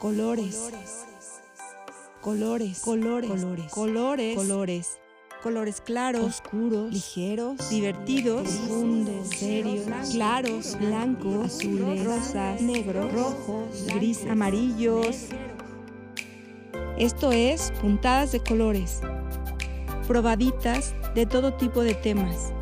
colores, colores, colores, colores, colores, colores, colores claros, oscuros, ligeros, divertidos, profundos, serios, claros, blancos, azules, rosas, negros, rojos, gris, amarillos. Esto es puntadas de colores, probaditas de todo tipo de temas.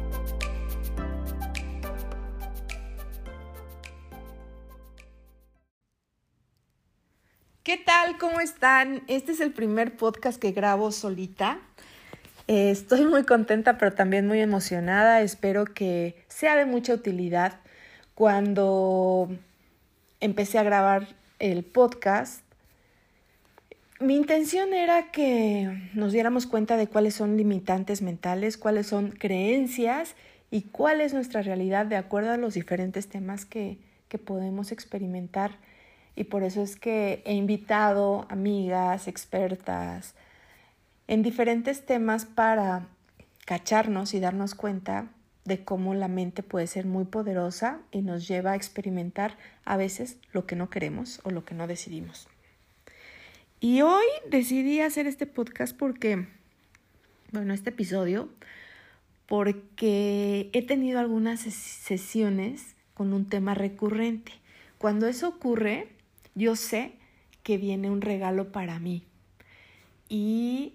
¿Cómo están? Este es el primer podcast que grabo solita. Eh, estoy muy contenta, pero también muy emocionada. Espero que sea de mucha utilidad. Cuando empecé a grabar el podcast, mi intención era que nos diéramos cuenta de cuáles son limitantes mentales, cuáles son creencias y cuál es nuestra realidad de acuerdo a los diferentes temas que, que podemos experimentar y por eso es que he invitado amigas, expertas en diferentes temas para cacharnos y darnos cuenta de cómo la mente puede ser muy poderosa y nos lleva a experimentar a veces lo que no queremos o lo que no decidimos. Y hoy decidí hacer este podcast porque, bueno, este episodio, porque he tenido algunas sesiones con un tema recurrente. Cuando eso ocurre, yo sé que viene un regalo para mí. Y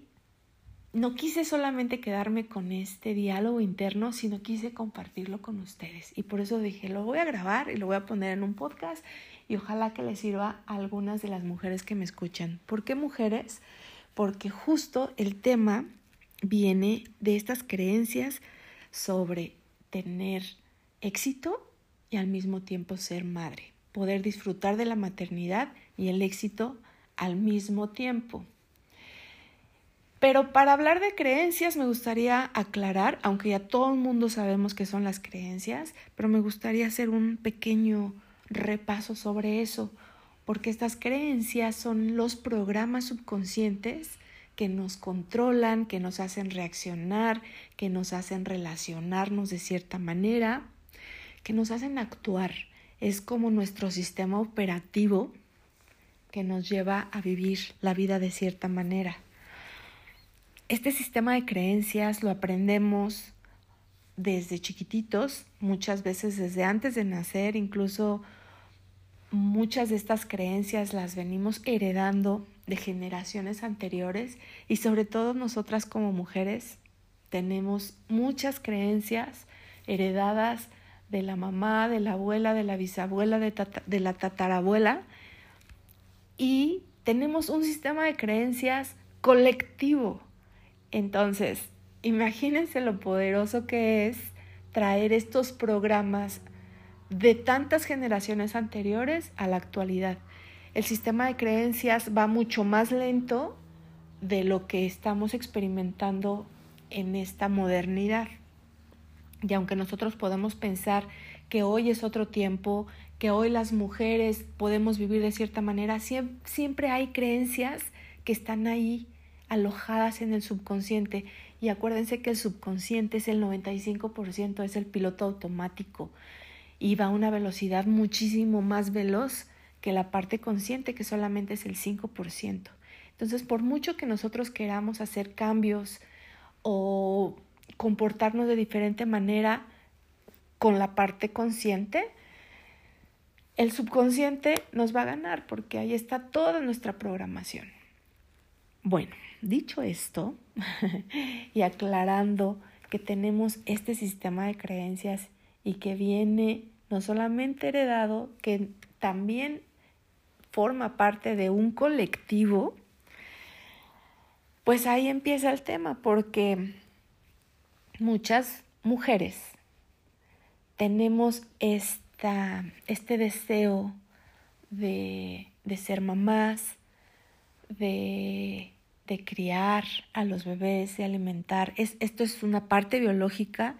no quise solamente quedarme con este diálogo interno, sino quise compartirlo con ustedes. Y por eso dije, lo voy a grabar y lo voy a poner en un podcast y ojalá que les sirva a algunas de las mujeres que me escuchan. ¿Por qué mujeres? Porque justo el tema viene de estas creencias sobre tener éxito y al mismo tiempo ser madre poder disfrutar de la maternidad y el éxito al mismo tiempo. Pero para hablar de creencias me gustaría aclarar, aunque ya todo el mundo sabemos qué son las creencias, pero me gustaría hacer un pequeño repaso sobre eso, porque estas creencias son los programas subconscientes que nos controlan, que nos hacen reaccionar, que nos hacen relacionarnos de cierta manera, que nos hacen actuar es como nuestro sistema operativo que nos lleva a vivir la vida de cierta manera. Este sistema de creencias lo aprendemos desde chiquititos, muchas veces desde antes de nacer, incluso muchas de estas creencias las venimos heredando de generaciones anteriores y sobre todo nosotras como mujeres tenemos muchas creencias heredadas de la mamá, de la abuela, de la bisabuela, de, de la tatarabuela. Y tenemos un sistema de creencias colectivo. Entonces, imagínense lo poderoso que es traer estos programas de tantas generaciones anteriores a la actualidad. El sistema de creencias va mucho más lento de lo que estamos experimentando en esta modernidad. Y aunque nosotros podemos pensar que hoy es otro tiempo, que hoy las mujeres podemos vivir de cierta manera, siempre, hay creencias que están ahí alojadas en el subconsciente. Y acuérdense que el subconsciente es el 95%, es el piloto automático y va a una velocidad muchísimo más veloz que la parte consciente, que solamente es el 5%. Entonces, por mucho que nosotros queramos hacer cambios o comportarnos de diferente manera con la parte consciente, el subconsciente nos va a ganar porque ahí está toda nuestra programación. Bueno, dicho esto y aclarando que tenemos este sistema de creencias y que viene no solamente heredado, que también forma parte de un colectivo, pues ahí empieza el tema, porque muchas mujeres tenemos esta, este deseo de, de ser mamás, de, de, criar a los bebés, de alimentar. Es, esto es una parte biológica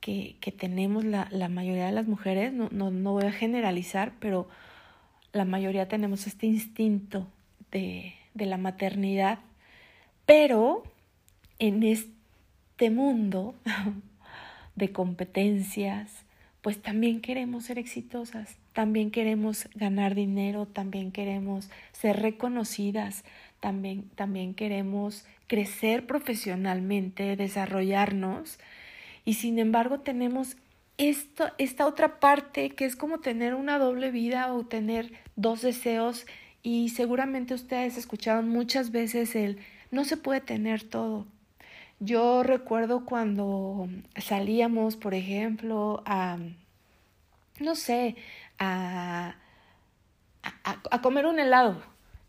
que, que tenemos la, la, mayoría de las mujeres, no, no, no, voy a generalizar, pero la mayoría tenemos este instinto de, de la maternidad, pero en este este mundo de competencias, pues también queremos ser exitosas, también queremos ganar dinero, también queremos ser reconocidas, también, también queremos crecer profesionalmente, desarrollarnos y sin embargo tenemos esta otra parte que es como tener una doble vida o tener dos deseos y seguramente ustedes escucharon muchas veces el no se puede tener todo. Yo recuerdo cuando salíamos, por ejemplo, a, no sé, a, a, comer un helado.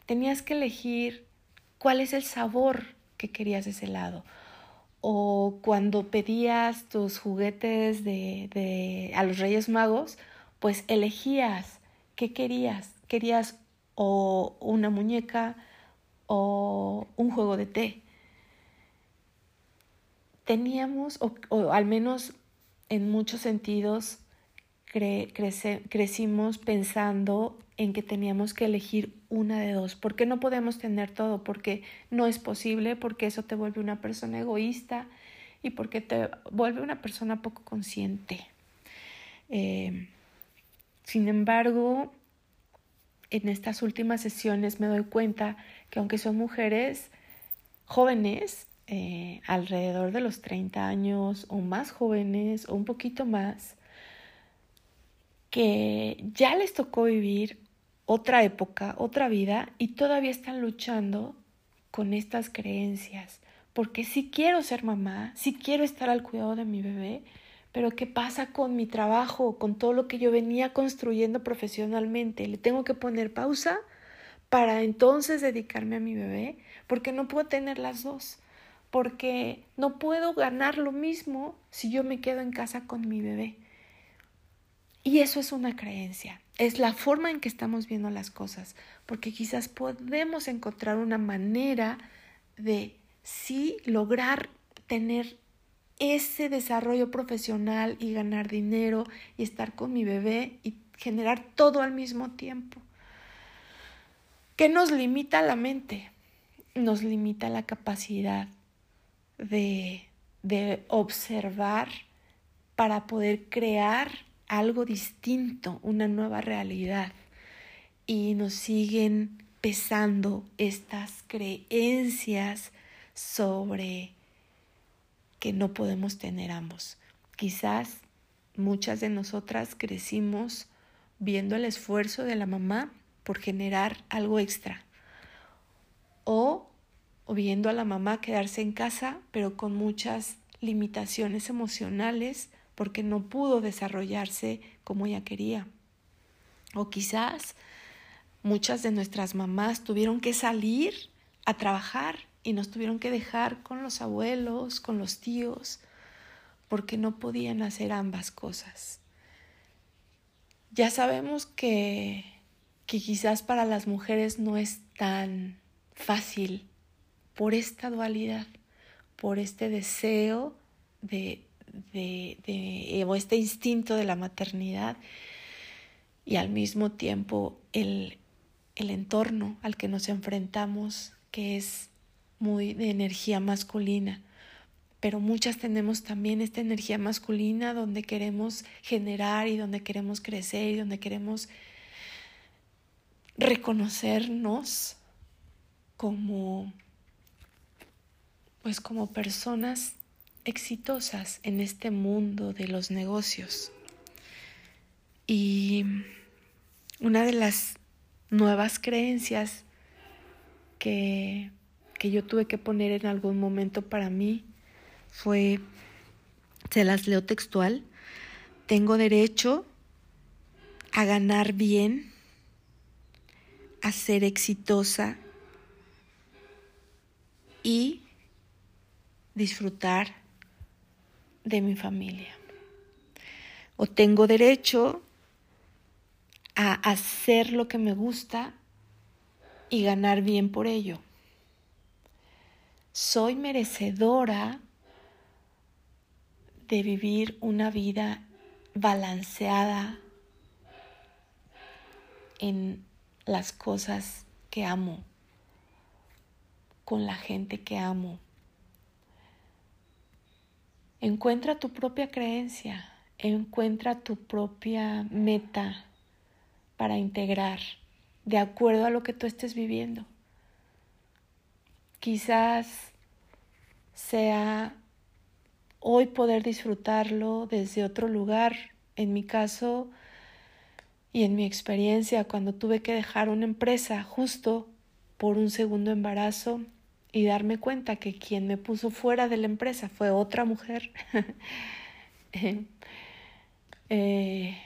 Tenías que elegir cuál es el sabor que querías ese helado o cuando pedías tus juguetes de, de, a los Reyes Magos, pues elegías qué querías. Querías o una muñeca o un juego de té. Teníamos, o, o al menos en muchos sentidos, cre, crece, crecimos pensando en que teníamos que elegir una de dos. ¿Por qué no podemos tener todo? Porque no es posible, porque eso te vuelve una persona egoísta y porque te vuelve una persona poco consciente. Eh, sin embargo, en estas últimas sesiones me doy cuenta que aunque son mujeres jóvenes, eh, alrededor de los 30 años o más jóvenes o un poquito más, que ya les tocó vivir otra época, otra vida y todavía están luchando con estas creencias. Porque si quiero ser mamá, si quiero estar al cuidado de mi bebé, pero ¿qué pasa con mi trabajo, con todo lo que yo venía construyendo profesionalmente? ¿Le tengo que poner pausa para entonces dedicarme a mi bebé? Porque no puedo tener las dos. Porque no puedo ganar lo mismo si yo me quedo en casa con mi bebé. Y eso es una creencia, es la forma en que estamos viendo las cosas, porque quizás podemos encontrar una manera de sí lograr tener ese desarrollo profesional y ganar dinero y estar con mi bebé y generar todo al mismo tiempo. ¿Qué nos limita la mente? Nos limita la capacidad de, de observar para poder crear algo distinto, una nueva realidad. Y nos siguen pesando estas creencias sobre que no podemos tener ambos. Quizás muchas de nosotras crecimos viendo el esfuerzo de la mamá por generar algo extra o, o viendo a la mamá quedarse en casa pero con muchas limitaciones emocionales porque no pudo desarrollarse como ella quería. O quizás muchas de nuestras mamás tuvieron que salir a trabajar y nos tuvieron que dejar con los abuelos, con los tíos, porque no podían hacer ambas cosas. Ya sabemos que, que quizás para las mujeres no es tan fácil por esta dualidad, por este deseo de de, de, o este instinto de la maternidad y al mismo tiempo el, el entorno al que nos enfrentamos, que es muy de energía masculina. Pero muchas tenemos también esta energía masculina donde queremos generar y donde queremos crecer y donde queremos reconocernos como pues como personas exitosas en este mundo de los negocios. Y una de las nuevas creencias que, que yo tuve que poner en algún momento para mí fue, se las leo textual, tengo derecho a ganar bien, a ser exitosa y disfrutar de mi familia. O tengo derecho a hacer lo que me gusta y ganar bien por ello. Soy merecedora de vivir una vida balanceada en las cosas que amo, con la gente que amo, Encuentra tu propia creencia, encuentra tu propia meta para integrar de acuerdo a lo que tú estés viviendo. Quizás sea hoy poder disfrutarlo desde otro lugar. En mi caso y en mi experiencia, cuando tuve que dejar una empresa justo por un segundo embarazo y darme cuenta que quien me puso fuera de la empresa fue otra mujer, eh,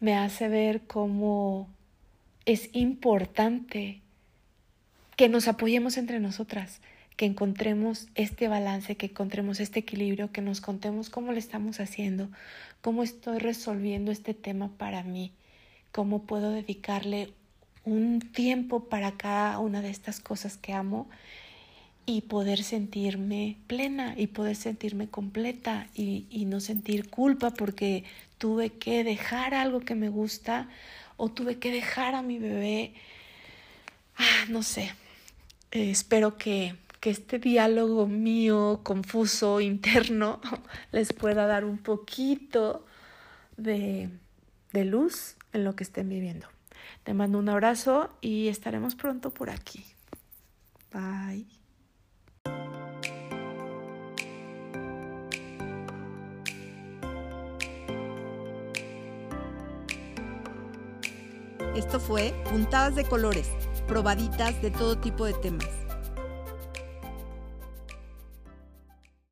me hace ver cómo es importante que nos apoyemos entre nosotras, que encontremos este balance, que encontremos este equilibrio, que nos contemos cómo le estamos haciendo, cómo estoy resolviendo este tema para mí, cómo puedo dedicarle un tiempo para cada una de estas cosas que amo y poder sentirme plena y poder sentirme completa y, y, no sentir culpa porque tuve que dejar algo que me gusta o tuve que dejar a mi bebé. Ah, no sé. Eh, espero que que este diálogo mío confuso interno les pueda dar un poquito de, de luz en lo que estén viviendo. Te mando un abrazo y estaremos pronto por aquí. Bye. Esto fue Puntadas de Colores, probaditas de todo tipo de temas